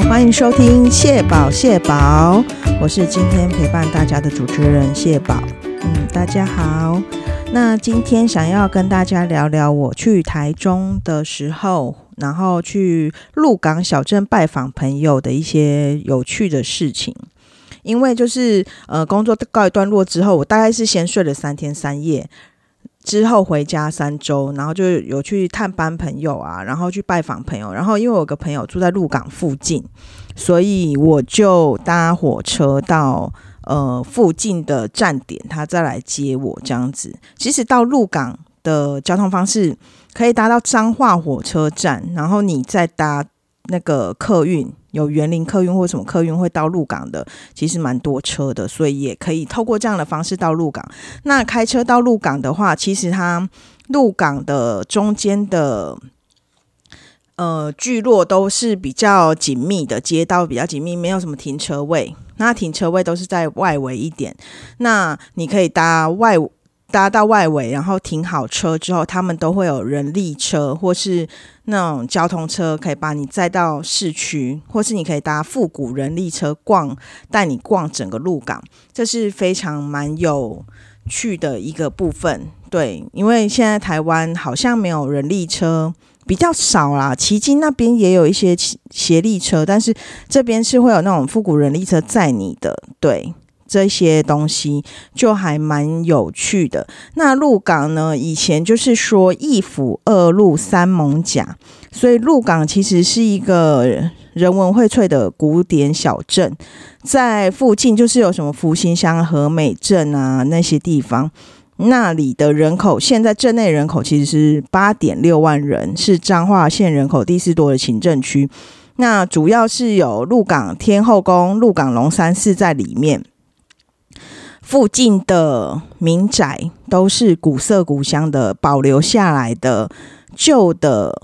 欢迎收听谢宝谢宝，我是今天陪伴大家的主持人谢宝。嗯，大家好。那今天想要跟大家聊聊我去台中的时候，然后去鹿港小镇拜访朋友的一些有趣的事情。因为就是呃，工作告一段落之后，我大概是先睡了三天三夜。之后回家三周，然后就有去探班朋友啊，然后去拜访朋友。然后因为我有个朋友住在鹿港附近，所以我就搭火车到呃附近的站点，他再来接我这样子。其实到鹿港的交通方式可以搭到彰化火车站，然后你再搭那个客运。有园林客运或什么客运会到鹿港的，其实蛮多车的，所以也可以透过这样的方式到鹿港。那开车到鹿港的话，其实它鹿港的中间的呃聚落都是比较紧密的，街道比较紧密，没有什么停车位。那停车位都是在外围一点，那你可以搭外。搭到外围，然后停好车之后，他们都会有人力车或是那种交通车，可以把你载到市区，或是你可以搭复古人力车逛，带你逛整个鹿港，这是非常蛮有趣的一个部分。对，因为现在台湾好像没有人力车，比较少啦。旗津那边也有一些协力车，但是这边是会有那种复古人力车载你的，对。这些东西就还蛮有趣的。那鹿港呢？以前就是说一府二鹿三艋甲，所以鹿港其实是一个人文荟萃的古典小镇。在附近就是有什么福兴乡、和美镇啊那些地方，那里的人口现在镇内人口其实是八点六万人，是彰化县人口第四多的行政区。那主要是有鹿港天后宫、鹿港龙山寺在里面。附近的民宅都是古色古香的，保留下来的旧的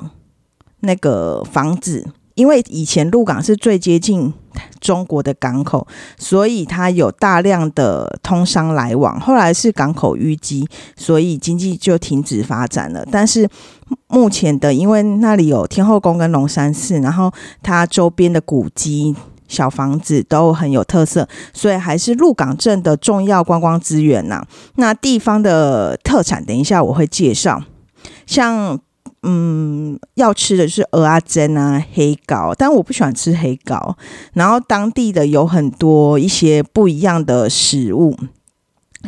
那个房子。因为以前鹿港是最接近中国的港口，所以它有大量的通商来往。后来是港口淤积，所以经济就停止发展了。但是目前的，因为那里有天后宫跟龙山寺，然后它周边的古迹。小房子都很有特色，所以还是鹿港镇的重要观光资源呐。那地方的特产，等一下我会介绍。像嗯，要吃的是鹅阿珍啊、黑膏，但我不喜欢吃黑膏。然后当地的有很多一些不一样的食物，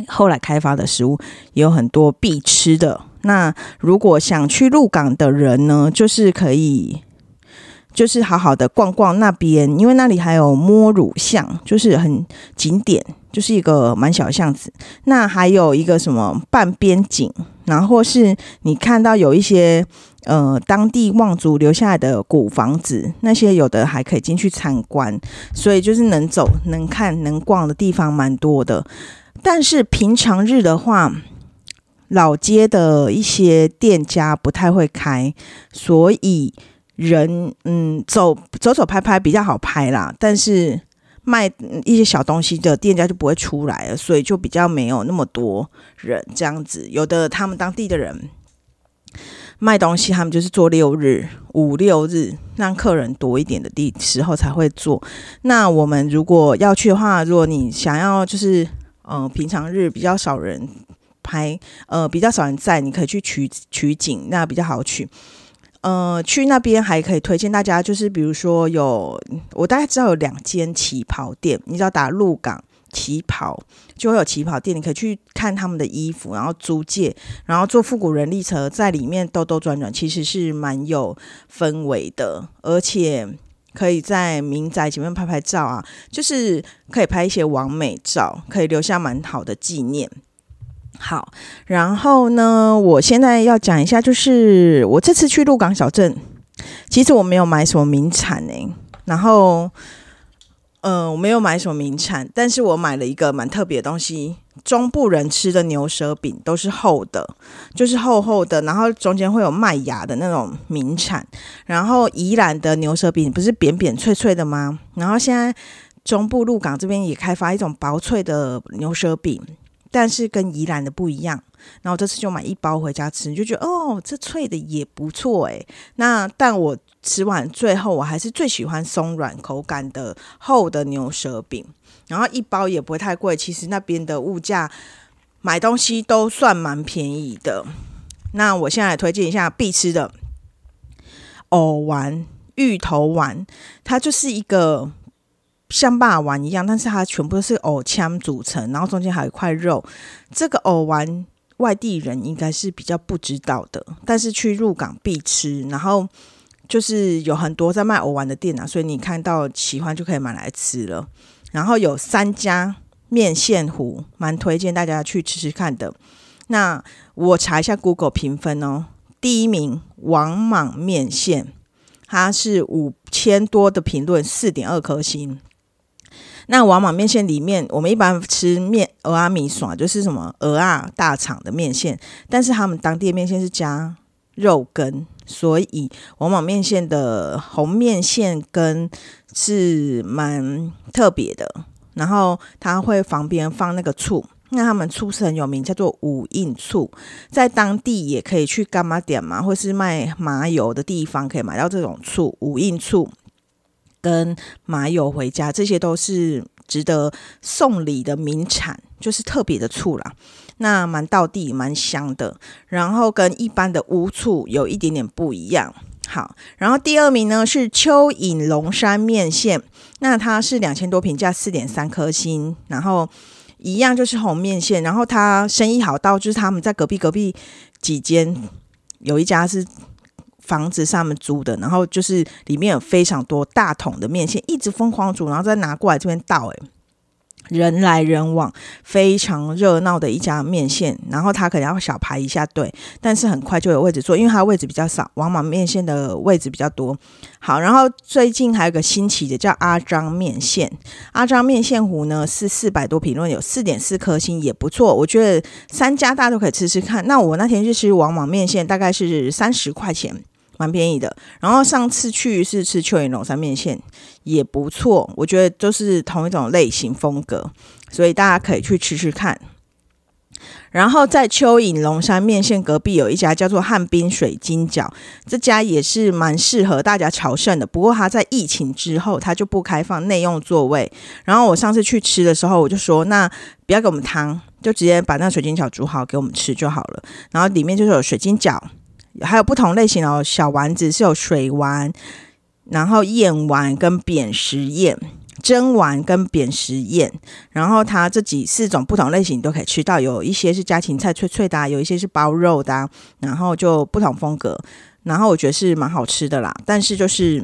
后来开发的食物也有很多必吃的。那如果想去鹿港的人呢，就是可以。就是好好的逛逛那边，因为那里还有摸乳巷，就是很景点，就是一个蛮小巷子。那还有一个什么半边景，然后是你看到有一些呃当地望族留下来的古房子，那些有的还可以进去参观，所以就是能走、能看、能逛的地方蛮多的。但是平常日的话，老街的一些店家不太会开，所以。人嗯走走走拍拍比较好拍啦，但是卖一些小东西的店家就不会出来了，所以就比较没有那么多人这样子。有的他们当地的人卖东西，他们就是做六日、五六日，让客人多一点的地时候才会做。那我们如果要去的话，如果你想要就是嗯平常日比较少人拍，呃比较少人在，你可以去取取景，那比较好取。呃，去那边还可以推荐大家，就是比如说有我大概知道有两间旗袍店，你只要打鹿港旗袍，就会有旗袍店，你可以去看他们的衣服，然后租借，然后坐复古人力车在里面兜兜转转，其实是蛮有氛围的，而且可以在民宅前面拍拍照啊，就是可以拍一些完美照，可以留下蛮好的纪念。好，然后呢，我现在要讲一下，就是我这次去鹿港小镇，其实我没有买什么名产呢。然后，嗯，我没有买什么名产，但是我买了一个蛮特别的东西。中部人吃的牛舌饼都是厚的，就是厚厚的，然后中间会有麦芽的那种名产。然后宜兰的牛舌饼不是扁扁脆脆的吗？然后现在中部鹿港这边也开发一种薄脆的牛舌饼。但是跟宜兰的不一样，然后这次就买一包回家吃，就觉得哦，这脆的也不错诶。那但我吃完最后，我还是最喜欢松软口感的厚的牛舌饼，然后一包也不会太贵。其实那边的物价买东西都算蛮便宜的。那我现在推荐一下必吃的藕丸、芋头丸，它就是一个像霸丸一样，但是它全部都是藕腔组成，然后中间还有一块肉。这个藕丸外地人应该是比较不知道的，但是去入港必吃。然后就是有很多在卖藕丸的店啊，所以你看到喜欢就可以买来吃了。然后有三家面线糊，蛮推荐大家去吃吃看的。那我查一下 Google 评分哦，第一名王莽面线，它是五千多的评论，四点二颗星。那王莽面线里面，我们一般吃面鹅阿米爽，就是什么鹅啊大肠的面线，但是他们当地的面线是加肉羹。所以王莽面线的红面线羹是蛮特别的，然后它会旁边放那个醋，那他们醋是很有名，叫做五印醋，在当地也可以去干妈点嘛，或是卖麻油的地方可以买到这种醋，五印醋跟麻油回家，这些都是值得送礼的名产，就是特别的醋啦。那蛮道地蛮香的，然后跟一般的乌醋有一点点不一样。好，然后第二名呢是蚯蚓龙山面线，那它是两千多评价四点三颗星，然后一样就是红面线，然后它生意好到就是他们在隔壁隔壁几间有一家是房子上面租的，然后就是里面有非常多大桶的面线，一直疯狂煮，然后再拿过来这边倒，诶。人来人往，非常热闹的一家面线。然后他可能要小排一下队，但是很快就有位置坐，因为它位置比较少。王莽面线的位置比较多。好，然后最近还有个新奇的叫阿张面线，阿张面线糊呢是四百多评论，有四点四颗星，也不错。我觉得三家大家都可以吃吃看。那我那天去吃王莽面线，大概是三十块钱。蛮便宜的，然后上次去是吃蚯蚓龙山面线，也不错，我觉得都是同一种类型风格，所以大家可以去吃吃看。然后在蚯蚓龙山面线隔壁有一家叫做汉滨水晶饺，这家也是蛮适合大家朝圣的。不过它在疫情之后，它就不开放内用座位。然后我上次去吃的时候，我就说那不要给我们汤，就直接把那水晶饺煮好给我们吃就好了。然后里面就是有水晶饺。还有不同类型哦，小丸子是有水丸，然后燕丸跟扁食燕，蒸丸跟扁食燕，然后它这几四种不同类型都可以吃到，有一些是家芹菜脆脆的，有一些是包肉的，然后就不同风格，然后我觉得是蛮好吃的啦，但是就是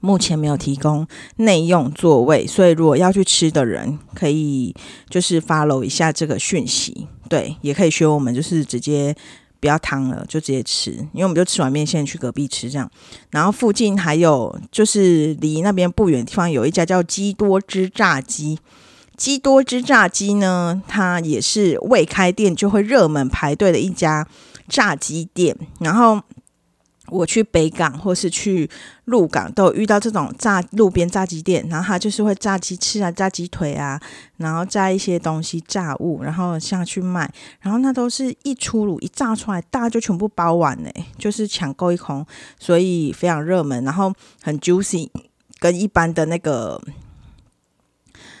目前没有提供内用座位，所以如果要去吃的人，可以就是 follow 一下这个讯息，对，也可以学我们就是直接。不要汤了，就直接吃，因为我们就吃完面现在去隔壁吃这样。然后附近还有就是离那边不远的地方有一家叫基多汁炸鸡，基多汁炸鸡呢，它也是未开店就会热门排队的一家炸鸡店。然后。我去北港或是去鹿港，都有遇到这种炸路边炸鸡店，然后他就是会炸鸡翅啊、炸鸡腿啊，然后炸一些东西炸物，然后下去卖，然后那都是一出炉一炸出来，大家就全部包完嘞，就是抢购一空，所以非常热门，然后很 juicy，跟一般的那个。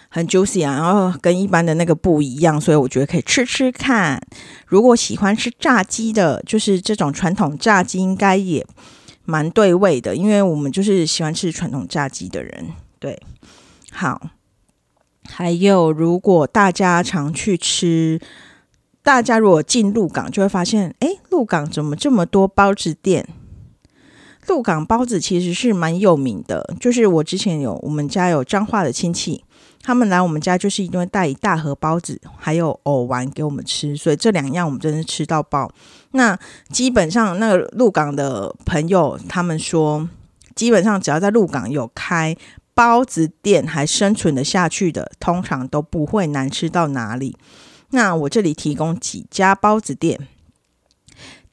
很 juicy 啊，然后跟一般的那个不一样，所以我觉得可以吃吃看。如果喜欢吃炸鸡的，就是这种传统炸鸡，应该也蛮对味的，因为我们就是喜欢吃传统炸鸡的人。对，好。还有，如果大家常去吃，大家如果进鹿港，就会发现，哎，鹿港怎么这么多包子店？鹿港包子其实是蛮有名的，就是我之前有我们家有彰化的亲戚。他们来我们家就是一定会带一大盒包子，还有藕丸给我们吃，所以这两样我们真的吃到爆。那基本上那个鹿港的朋友他们说，基本上只要在鹿港有开包子店还生存的下去的，通常都不会难吃到哪里。那我这里提供几家包子店，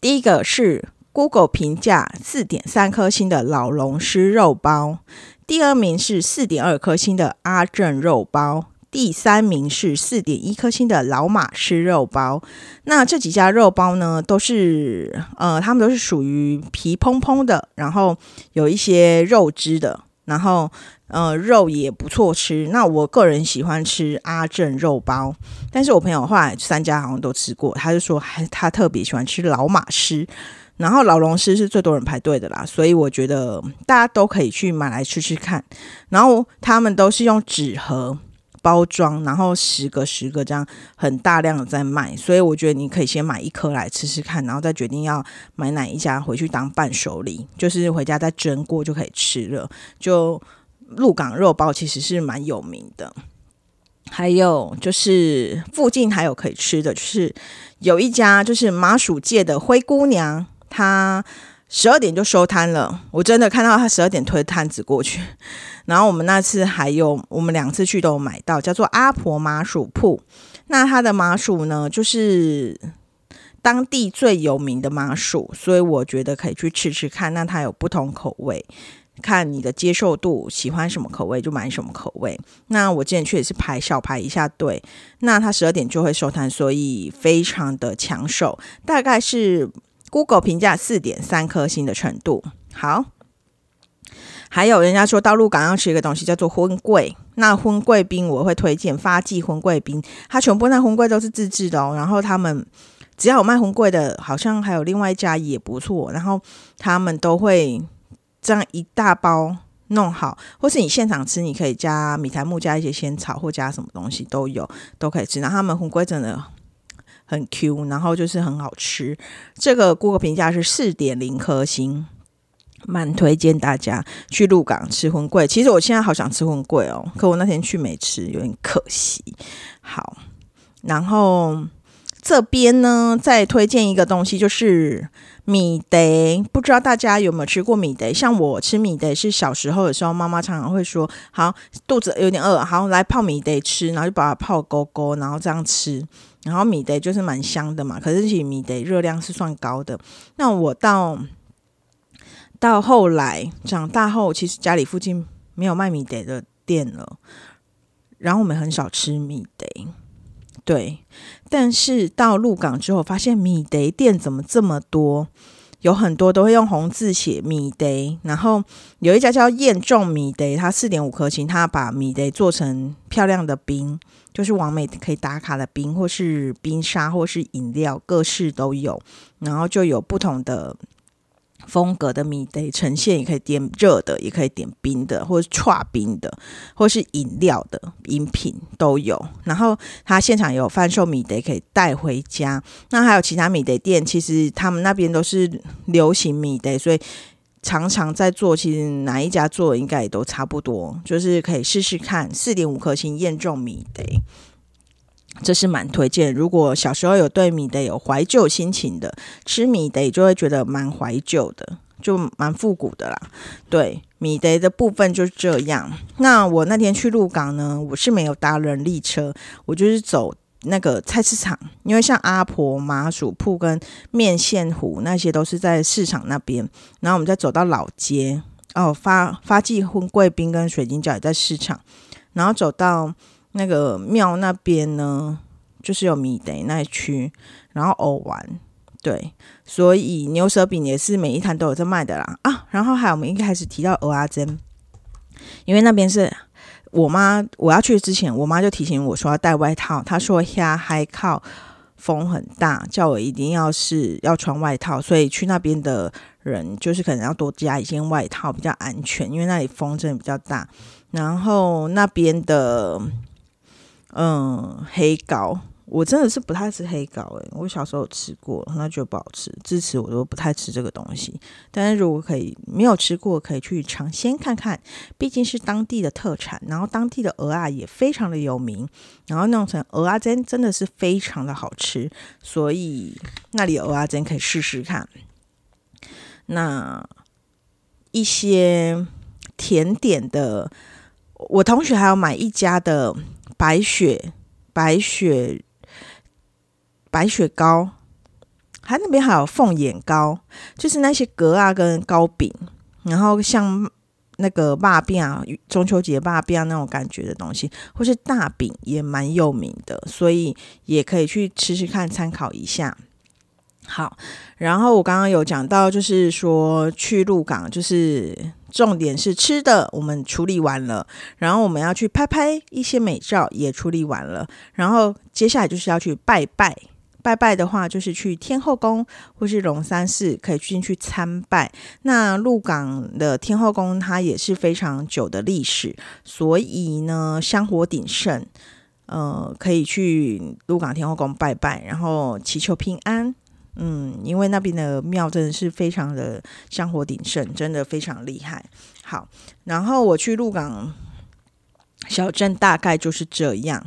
第一个是 Google 评价四点三颗星的老龙狮肉包。第二名是四点二颗星的阿正肉包，第三名是四点一颗星的老马吃肉包。那这几家肉包呢，都是呃，他们都是属于皮蓬蓬的，然后有一些肉汁的，然后呃，肉也不错吃。那我个人喜欢吃阿正肉包，但是我朋友后来三家好像都吃过，他就说还他特别喜欢吃老马师。然后老龙狮是最多人排队的啦，所以我觉得大家都可以去买来吃吃看。然后他们都是用纸盒包装，然后十个十个这样很大量的在卖，所以我觉得你可以先买一颗来吃吃看，然后再决定要买哪一家回去当伴手礼，就是回家再蒸过就可以吃了。就鹿港肉包其实是蛮有名的，还有就是附近还有可以吃的，就是有一家就是麻薯界的灰姑娘。他十二点就收摊了，我真的看到他十二点推摊子过去。然后我们那次还有，我们两次去都有买到，叫做阿婆麻薯铺。那它的麻薯呢，就是当地最有名的麻薯，所以我觉得可以去吃吃看。那它有不同口味，看你的接受度，喜欢什么口味就买什么口味。那我之前去也是排小排一下队，那他十二点就会收摊，所以非常的抢手，大概是。Google 评价四点三颗星的程度好，还有人家说到鹿港要吃一个东西叫做荤桂，那荤桂冰我会推荐发记荤桂冰，它全部那荤桂都是自制的哦。然后他们只要有卖荤桂的，好像还有另外一家也不错。然后他们都会这样一大包弄好，或是你现场吃，你可以加米苔木，加一些仙草或加什么东西都有，都可以吃。然后他们荤桂真的。很 Q，然后就是很好吃。这个顾客评价是四点零颗星，蛮推荐大家去鹿港吃荤桂。其实我现在好想吃荤桂哦，可我那天去没吃，有点可惜。好，然后这边呢再推荐一个东西，就是米德。不知道大家有没有吃过米德？像我吃米德是小时候的时候，妈妈常常会说：“好，肚子有点饿，好来泡米德吃。”然后就把它泡勾勾，然后这样吃。然后米德就是蛮香的嘛，可是其实米德热量是算高的。那我到到后来长大后，其实家里附近没有卖米德的店了，然后我们很少吃米德。对，但是到鹿港之后，发现米德店怎么这么多？有很多都会用红字写米德，然后有一家叫燕仲米德，它四点五颗星，它把米德做成漂亮的冰。就是完美可以打卡的冰，或是冰沙，或是饮料，各式都有。然后就有不同的风格的米得呈现，也可以点热的，也可以点冰的，或是串冰的，或是饮料的饮品都有。然后他现场有贩售米得，可以带回家。那还有其他米得店，其实他们那边都是流行米得，所以。常常在做，其实哪一家做应该也都差不多，就是可以试试看。四点五颗星验中米德，这是蛮推荐。如果小时候有对米德有怀旧心情的，吃米德就会觉得蛮怀旧的，就蛮复古的啦。对米德的部分就是这样。那我那天去鹿港呢，我是没有搭人力车，我就是走。那个菜市场，因为像阿婆麻薯铺跟面线糊那些都是在市场那边，然后我们再走到老街哦，发发记荤贵宾跟水晶饺也在市场，然后走到那个庙那边呢，就是有米德那一区，然后偶玩对，所以牛舌饼也是每一摊都有在卖的啦啊，然后还有我们一开始提到鹅阿珍，因为那边是。我妈我要去之前，我妈就提醒我说要带外套。她说下海靠风很大，叫我一定要是要穿外套。所以去那边的人就是可能要多加一件外套，比较安全，因为那里风真的比较大。然后那边的嗯黑膏。我真的是不太吃黑膏诶，我小时候吃过，那就不好吃，自此我都不太吃这个东西。但是如果可以没有吃过，可以去尝鲜看看，毕竟是当地的特产，然后当地的鹅啊也非常的有名，然后弄成鹅啊煎真的是非常的好吃，所以那里鹅啊煎可以试试看。那一些甜点的，我同学还要买一家的白雪白雪。白雪糕，还那边还有凤眼糕，就是那些格啊跟糕饼，然后像那个霸饼啊，中秋节霸饼那种感觉的东西，或是大饼也蛮有名的，所以也可以去吃吃看，参考一下。好，然后我刚刚有讲到，就是说去鹿港，就是重点是吃的，我们处理完了，然后我们要去拍拍一些美照，也处理完了，然后接下来就是要去拜拜。拜拜的话，就是去天后宫或是龙山寺，可以进去参拜。那鹿港的天后宫，它也是非常久的历史，所以呢，香火鼎盛，呃，可以去鹿港天后宫拜拜，然后祈求平安。嗯，因为那边的庙真的是非常的香火鼎盛，真的非常厉害。好，然后我去鹿港小镇，大概就是这样。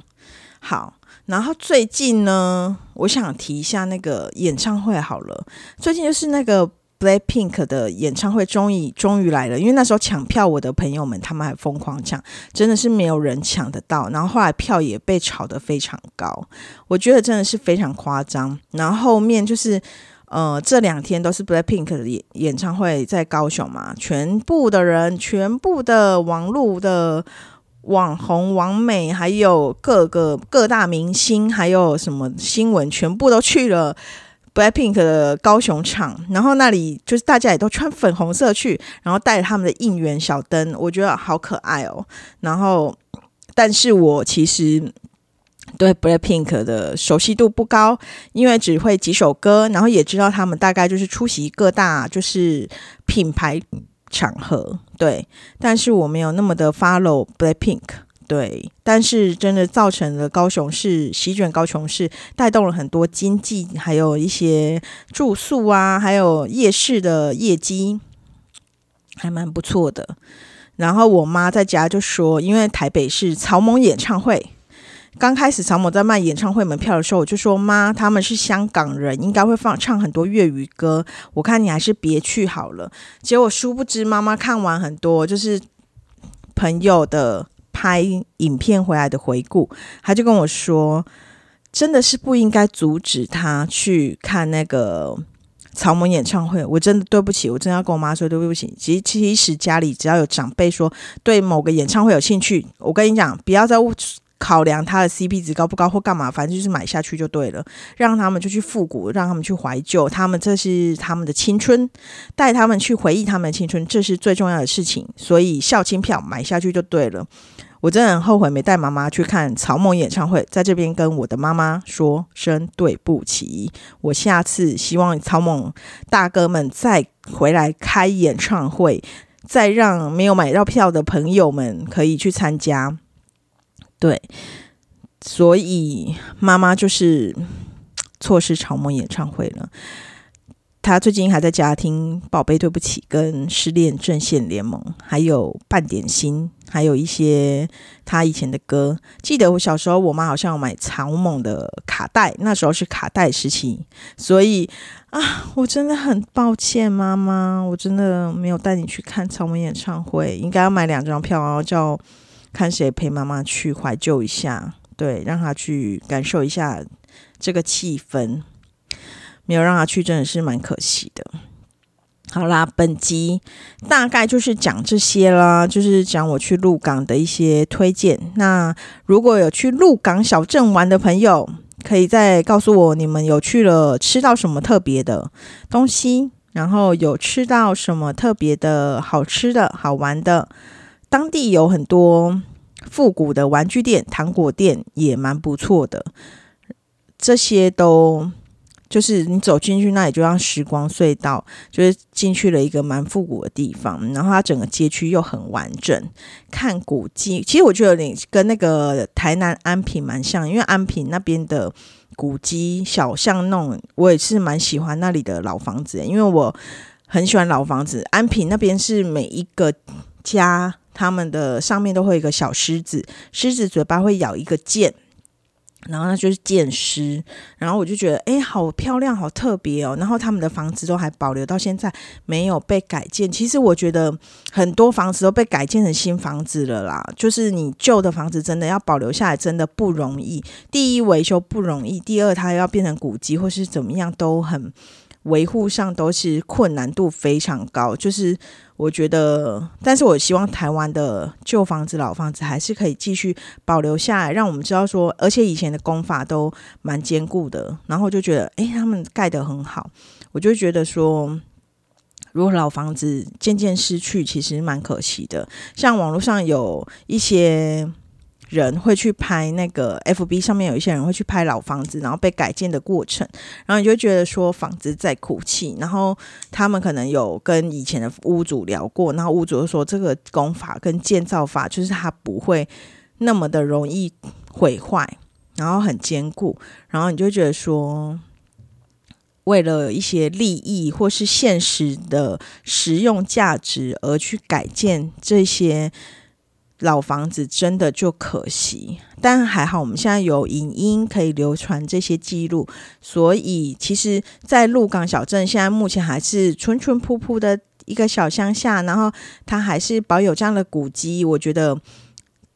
好。然后最近呢，我想提一下那个演唱会好了。最近就是那个 Black Pink 的演唱会，终于终于来了。因为那时候抢票，我的朋友们他们还疯狂抢，真的是没有人抢得到。然后后来票也被炒得非常高，我觉得真的是非常夸张。然后后面就是呃，这两天都是 Black Pink 的演演唱会在高雄嘛，全部的人，全部的网络的。网红、网美，还有各个各大明星，还有什么新闻，全部都去了 BLACKPINK 的高雄场。然后那里就是大家也都穿粉红色去，然后带着他们的应援小灯，我觉得好可爱哦。然后，但是我其实对 BLACKPINK 的熟悉度不高，因为只会几首歌，然后也知道他们大概就是出席各大就是品牌。场合对，但是我没有那么的 follow Blackpink 对，但是真的造成了高雄市席卷高雄市，带动了很多经济，还有一些住宿啊，还有夜市的业绩，还蛮不错的。然后我妈在家就说，因为台北是草蜢演唱会。刚开始曹某在卖演唱会门票的时候，我就说妈，他们是香港人，应该会放唱很多粤语歌。我看你还是别去好了。结果殊不知，妈妈看完很多就是朋友的拍影片回来的回顾，他就跟我说，真的是不应该阻止他去看那个草蜢演唱会。我真的对不起，我真的要跟我妈说对不起。其实其实家里只要有长辈说对某个演唱会有兴趣，我跟你讲，不要再。考量他的 CP 值高不高或干嘛，反正就是买下去就对了，让他们就去复古，让他们去怀旧，他们这是他们的青春，带他们去回忆他们的青春，这是最重要的事情。所以校庆票买下去就对了。我真的很后悔没带妈妈去看曹梦演唱会，在这边跟我的妈妈说声对不起。我下次希望曹梦大哥们再回来开演唱会，再让没有买到票的朋友们可以去参加。对，所以妈妈就是错失草蜢演唱会了。他最近还在家听《宝贝对不起》跟《失恋阵线联盟》，还有《半点心》，还有一些他以前的歌。记得我小时候，我妈好像有买草蜢的卡带，那时候是卡带时期。所以啊，我真的很抱歉，妈妈，我真的没有带你去看草蜢演唱会，应该要买两张票，然后叫。看谁陪妈妈去怀旧一下，对，让他去感受一下这个气氛。没有让他去，真的是蛮可惜的。好啦，本集大概就是讲这些啦，就是讲我去鹿港的一些推荐。那如果有去鹿港小镇玩的朋友，可以再告诉我你们有去了吃到什么特别的东西，然后有吃到什么特别的好吃的好玩的。当地有很多复古的玩具店、糖果店，也蛮不错的。这些都就是你走进去那里，就像时光隧道，就是进去了一个蛮复古的地方。然后它整个街区又很完整，看古迹。其实我觉得有点跟那个台南安平蛮像，因为安平那边的古迹小巷弄，我也是蛮喜欢那里的老房子，因为我很喜欢老房子。安平那边是每一个家。他们的上面都会有一个小狮子，狮子嘴巴会咬一个剑，然后那就是建师。然后我就觉得，哎，好漂亮，好特别哦。然后他们的房子都还保留到现在，没有被改建。其实我觉得很多房子都被改建成新房子了啦。就是你旧的房子真的要保留下来，真的不容易。第一，维修不容易；第二，它要变成古迹或是怎么样，都很。维护上都是困难度非常高。就是我觉得，但是我希望台湾的旧房子、老房子还是可以继续保留下来，让我们知道说，而且以前的工法都蛮坚固的。然后就觉得，诶，他们盖得很好，我就觉得说。如果老房子渐渐失去，其实蛮可惜的。像网络上有一些人会去拍那个 FB 上面有一些人会去拍老房子，然后被改建的过程，然后你就觉得说房子在哭泣。然后他们可能有跟以前的屋主聊过，然后屋主就说这个工法跟建造法就是它不会那么的容易毁坏，然后很坚固。然后你就觉得说。为了一些利益或是现实的实用价值而去改建这些老房子，真的就可惜。但还好，我们现在有影音可以流传这些记录，所以其实，在鹿港小镇现在目前还是淳淳朴朴的一个小乡下，然后它还是保有这样的古迹，我觉得。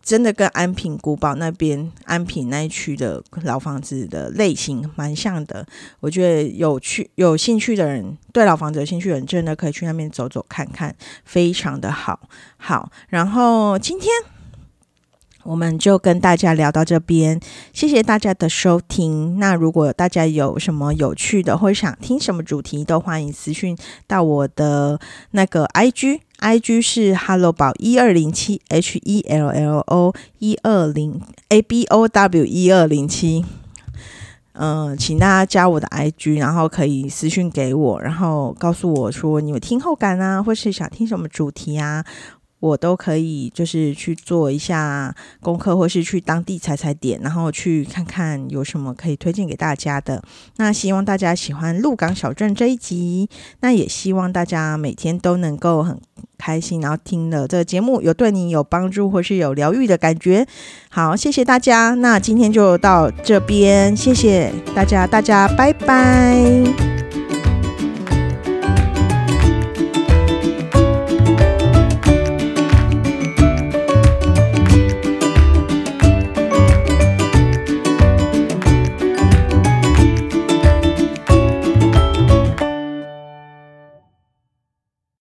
真的跟安平古堡那边安平那一区的老房子的类型蛮像的，我觉得有趣有兴趣的人，对老房子有兴趣的人，真的可以去那边走走看看，非常的好。好，然后今天。我们就跟大家聊到这边，谢谢大家的收听。那如果大家有什么有趣的，或想听什么主题，都欢迎私讯到我的那个 IG I G 是 Hello 宝一二零七 H E L L O 一二零 A B O W 一二零七。嗯，请大家加我的 I G，然后可以私信给我，然后告诉我说你有听后感啊，或是想听什么主题啊。我都可以，就是去做一下功课，或是去当地踩踩点，然后去看看有什么可以推荐给大家的。那希望大家喜欢鹿港小镇这一集，那也希望大家每天都能够很开心，然后听了这个节目有对你有帮助，或是有疗愈的感觉。好，谢谢大家，那今天就到这边，谢谢大家，大家拜拜。